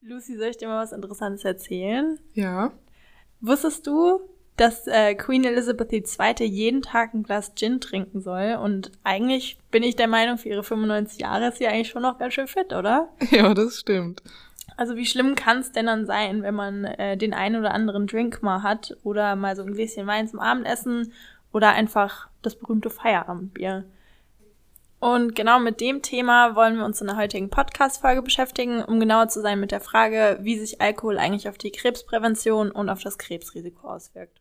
Lucy, soll ich dir mal was Interessantes erzählen? Ja. Wusstest du, dass äh, Queen Elizabeth II. jeden Tag ein Glas Gin trinken soll? Und eigentlich bin ich der Meinung, für ihre 95 Jahre ist sie eigentlich schon noch ganz schön fit, oder? Ja, das stimmt. Also wie schlimm kann es denn dann sein, wenn man äh, den einen oder anderen Drink mal hat oder mal so ein Gläschen Wein zum Abendessen oder einfach das berühmte Feierabendbier? Und genau mit dem Thema wollen wir uns in der heutigen Podcast-Folge beschäftigen, um genauer zu sein mit der Frage, wie sich Alkohol eigentlich auf die Krebsprävention und auf das Krebsrisiko auswirkt.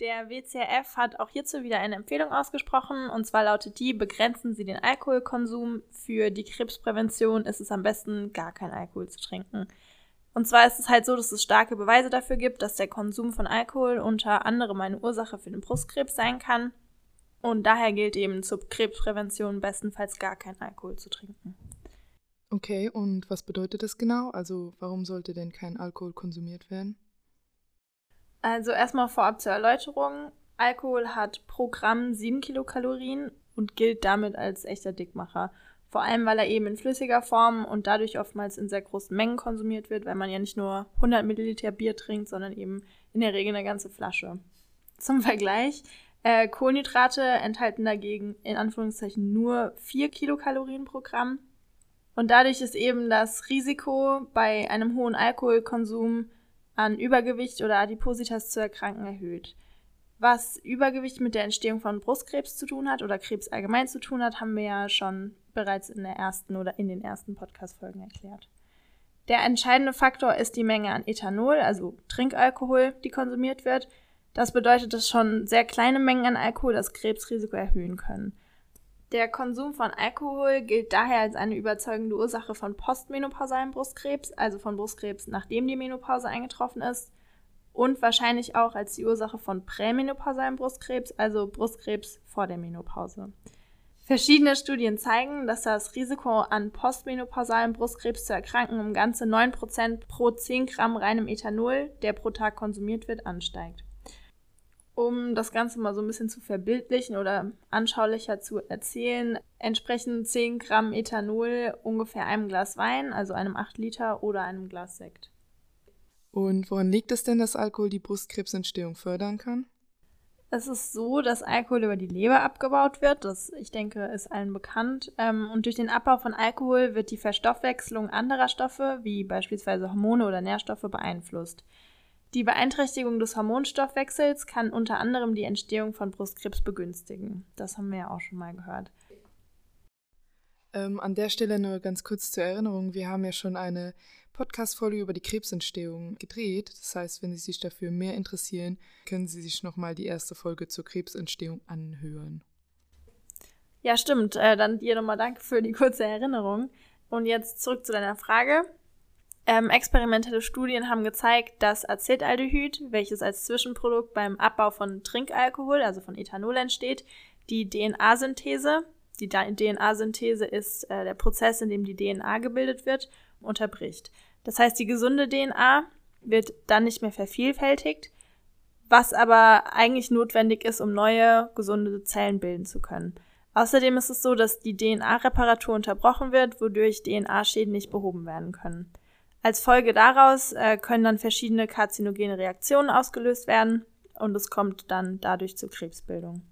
Der WCRF hat auch hierzu wieder eine Empfehlung ausgesprochen, und zwar lautet die, begrenzen Sie den Alkoholkonsum. Für die Krebsprävention ist es am besten, gar kein Alkohol zu trinken. Und zwar ist es halt so, dass es starke Beweise dafür gibt, dass der Konsum von Alkohol unter anderem eine Ursache für den Brustkrebs sein kann. Und daher gilt eben zur Krebsprävention bestenfalls gar kein Alkohol zu trinken. Okay, und was bedeutet das genau? Also warum sollte denn kein Alkohol konsumiert werden? Also erstmal vorab zur Erläuterung. Alkohol hat pro Gramm 7 Kilokalorien und gilt damit als echter Dickmacher. Vor allem, weil er eben in flüssiger Form und dadurch oftmals in sehr großen Mengen konsumiert wird, weil man ja nicht nur 100 Milliliter Bier trinkt, sondern eben in der Regel eine ganze Flasche. Zum Vergleich, äh, Kohlenhydrate enthalten dagegen in Anführungszeichen nur 4 Kilokalorien pro Gramm. Und dadurch ist eben das Risiko bei einem hohen Alkoholkonsum an Übergewicht oder Adipositas zu erkranken erhöht. Was Übergewicht mit der Entstehung von Brustkrebs zu tun hat oder Krebs allgemein zu tun hat, haben wir ja schon bereits in der ersten oder in den ersten Podcast-Folgen erklärt. Der entscheidende Faktor ist die Menge an Ethanol, also Trinkalkohol, die konsumiert wird. Das bedeutet, dass schon sehr kleine Mengen an Alkohol das Krebsrisiko erhöhen können. Der Konsum von Alkohol gilt daher als eine überzeugende Ursache von postmenopausalem Brustkrebs, also von Brustkrebs, nachdem die Menopause eingetroffen ist, und wahrscheinlich auch als die Ursache von prämenopausalem Brustkrebs, also Brustkrebs vor der Menopause. Verschiedene Studien zeigen, dass das Risiko an postmenopausalem Brustkrebs zu erkranken um ganze 9% pro 10 Gramm reinem Ethanol, der pro Tag konsumiert wird, ansteigt um das Ganze mal so ein bisschen zu verbildlichen oder anschaulicher zu erzählen, entsprechen 10 Gramm Ethanol ungefähr einem Glas Wein, also einem 8 Liter oder einem Glas Sekt. Und woran liegt es denn, dass Alkohol die Brustkrebsentstehung fördern kann? Es ist so, dass Alkohol über die Leber abgebaut wird. Das, ich denke, ist allen bekannt. Ähm, und durch den Abbau von Alkohol wird die Verstoffwechslung anderer Stoffe, wie beispielsweise Hormone oder Nährstoffe, beeinflusst. Die Beeinträchtigung des Hormonstoffwechsels kann unter anderem die Entstehung von Brustkrebs begünstigen. Das haben wir ja auch schon mal gehört. Ähm, an der Stelle nur ganz kurz zur Erinnerung, wir haben ja schon eine Podcast-Folge über die Krebsentstehung gedreht. Das heißt, wenn Sie sich dafür mehr interessieren, können Sie sich nochmal die erste Folge zur Krebsentstehung anhören. Ja, stimmt. Äh, dann dir nochmal danke für die kurze Erinnerung. Und jetzt zurück zu deiner Frage. Ähm, experimentelle Studien haben gezeigt, dass Acetaldehyd, welches als Zwischenprodukt beim Abbau von Trinkalkohol, also von Ethanol entsteht, die DNA-Synthese, die DNA-Synthese ist äh, der Prozess, in dem die DNA gebildet wird, unterbricht. Das heißt, die gesunde DNA wird dann nicht mehr vervielfältigt, was aber eigentlich notwendig ist, um neue gesunde Zellen bilden zu können. Außerdem ist es so, dass die DNA-Reparatur unterbrochen wird, wodurch DNA-Schäden nicht behoben werden können. Als Folge daraus äh, können dann verschiedene karzinogene Reaktionen ausgelöst werden und es kommt dann dadurch zur Krebsbildung.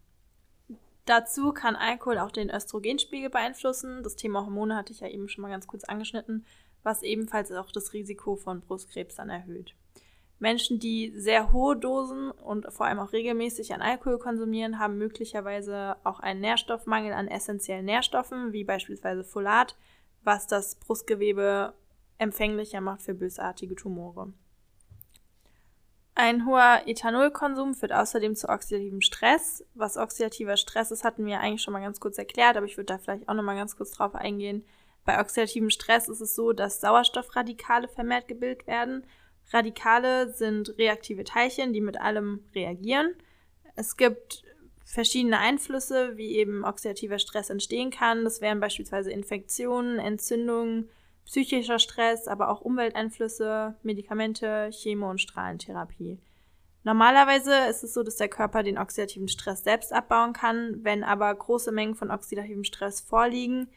Dazu kann Alkohol auch den Östrogenspiegel beeinflussen. Das Thema Hormone hatte ich ja eben schon mal ganz kurz angeschnitten, was ebenfalls auch das Risiko von Brustkrebs dann erhöht. Menschen, die sehr hohe Dosen und vor allem auch regelmäßig an Alkohol konsumieren, haben möglicherweise auch einen Nährstoffmangel an essentiellen Nährstoffen, wie beispielsweise Folat, was das Brustgewebe empfänglicher macht für bösartige Tumore. Ein hoher Ethanolkonsum führt außerdem zu oxidativem Stress. Was oxidativer Stress ist, hatten wir eigentlich schon mal ganz kurz erklärt, aber ich würde da vielleicht auch noch mal ganz kurz drauf eingehen. Bei oxidativem Stress ist es so, dass Sauerstoffradikale vermehrt gebildet werden. Radikale sind reaktive Teilchen, die mit allem reagieren. Es gibt verschiedene Einflüsse, wie eben oxidativer Stress entstehen kann. Das wären beispielsweise Infektionen, Entzündungen, psychischer Stress, aber auch Umwelteinflüsse, Medikamente, Chemo- und Strahlentherapie. Normalerweise ist es so, dass der Körper den oxidativen Stress selbst abbauen kann. Wenn aber große Mengen von oxidativem Stress vorliegen,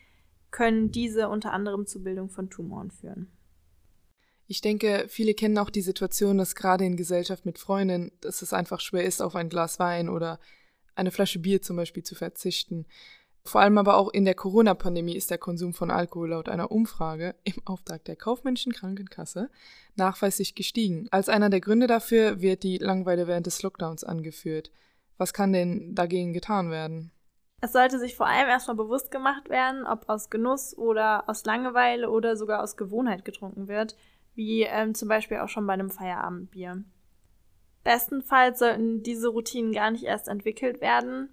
können diese unter anderem zur Bildung von Tumoren führen. Ich denke, viele kennen auch die Situation, dass gerade in Gesellschaft mit Freunden, dass es einfach schwer ist, auf ein Glas Wein oder eine Flasche Bier zum Beispiel zu verzichten. Vor allem aber auch in der Corona-Pandemie ist der Konsum von Alkohol laut einer Umfrage im Auftrag der Kaufmännischen Krankenkasse nachweislich gestiegen. Als einer der Gründe dafür wird die Langeweile während des Lockdowns angeführt. Was kann denn dagegen getan werden? Es sollte sich vor allem erstmal bewusst gemacht werden, ob aus Genuss oder aus Langeweile oder sogar aus Gewohnheit getrunken wird, wie ähm, zum Beispiel auch schon bei einem Feierabendbier. Bestenfalls sollten diese Routinen gar nicht erst entwickelt werden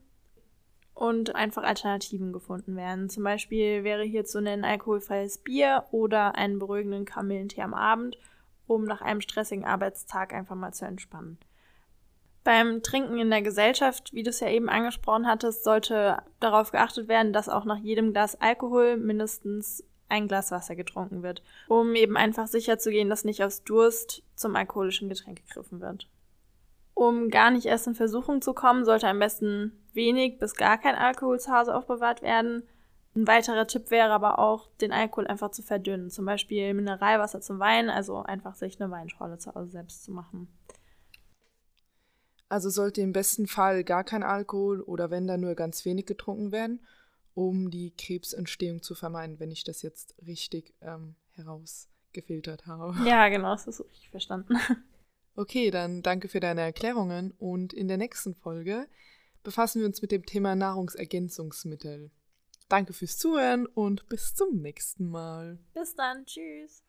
und einfach Alternativen gefunden werden. Zum Beispiel wäre hier zu nennen alkoholfreies Bier oder einen beruhigenden Kamillentee am Abend, um nach einem stressigen Arbeitstag einfach mal zu entspannen. Beim Trinken in der Gesellschaft, wie du es ja eben angesprochen hattest, sollte darauf geachtet werden, dass auch nach jedem Glas Alkohol mindestens ein Glas Wasser getrunken wird, um eben einfach sicherzugehen, dass nicht aus Durst zum alkoholischen Getränk gegriffen wird. Um gar nicht erst in Versuchung zu kommen, sollte am besten wenig bis gar kein Alkohol zu Hause aufbewahrt werden. Ein weiterer Tipp wäre aber auch, den Alkohol einfach zu verdünnen. Zum Beispiel Mineralwasser zum Wein, also einfach sich eine Weinschorle zu Hause selbst zu machen. Also sollte im besten Fall gar kein Alkohol oder wenn dann nur ganz wenig getrunken werden, um die Krebsentstehung zu vermeiden, wenn ich das jetzt richtig ähm, herausgefiltert habe. Ja, genau, das ist richtig verstanden. Okay, dann danke für deine Erklärungen und in der nächsten Folge befassen wir uns mit dem Thema Nahrungsergänzungsmittel. Danke fürs Zuhören und bis zum nächsten Mal. Bis dann, tschüss.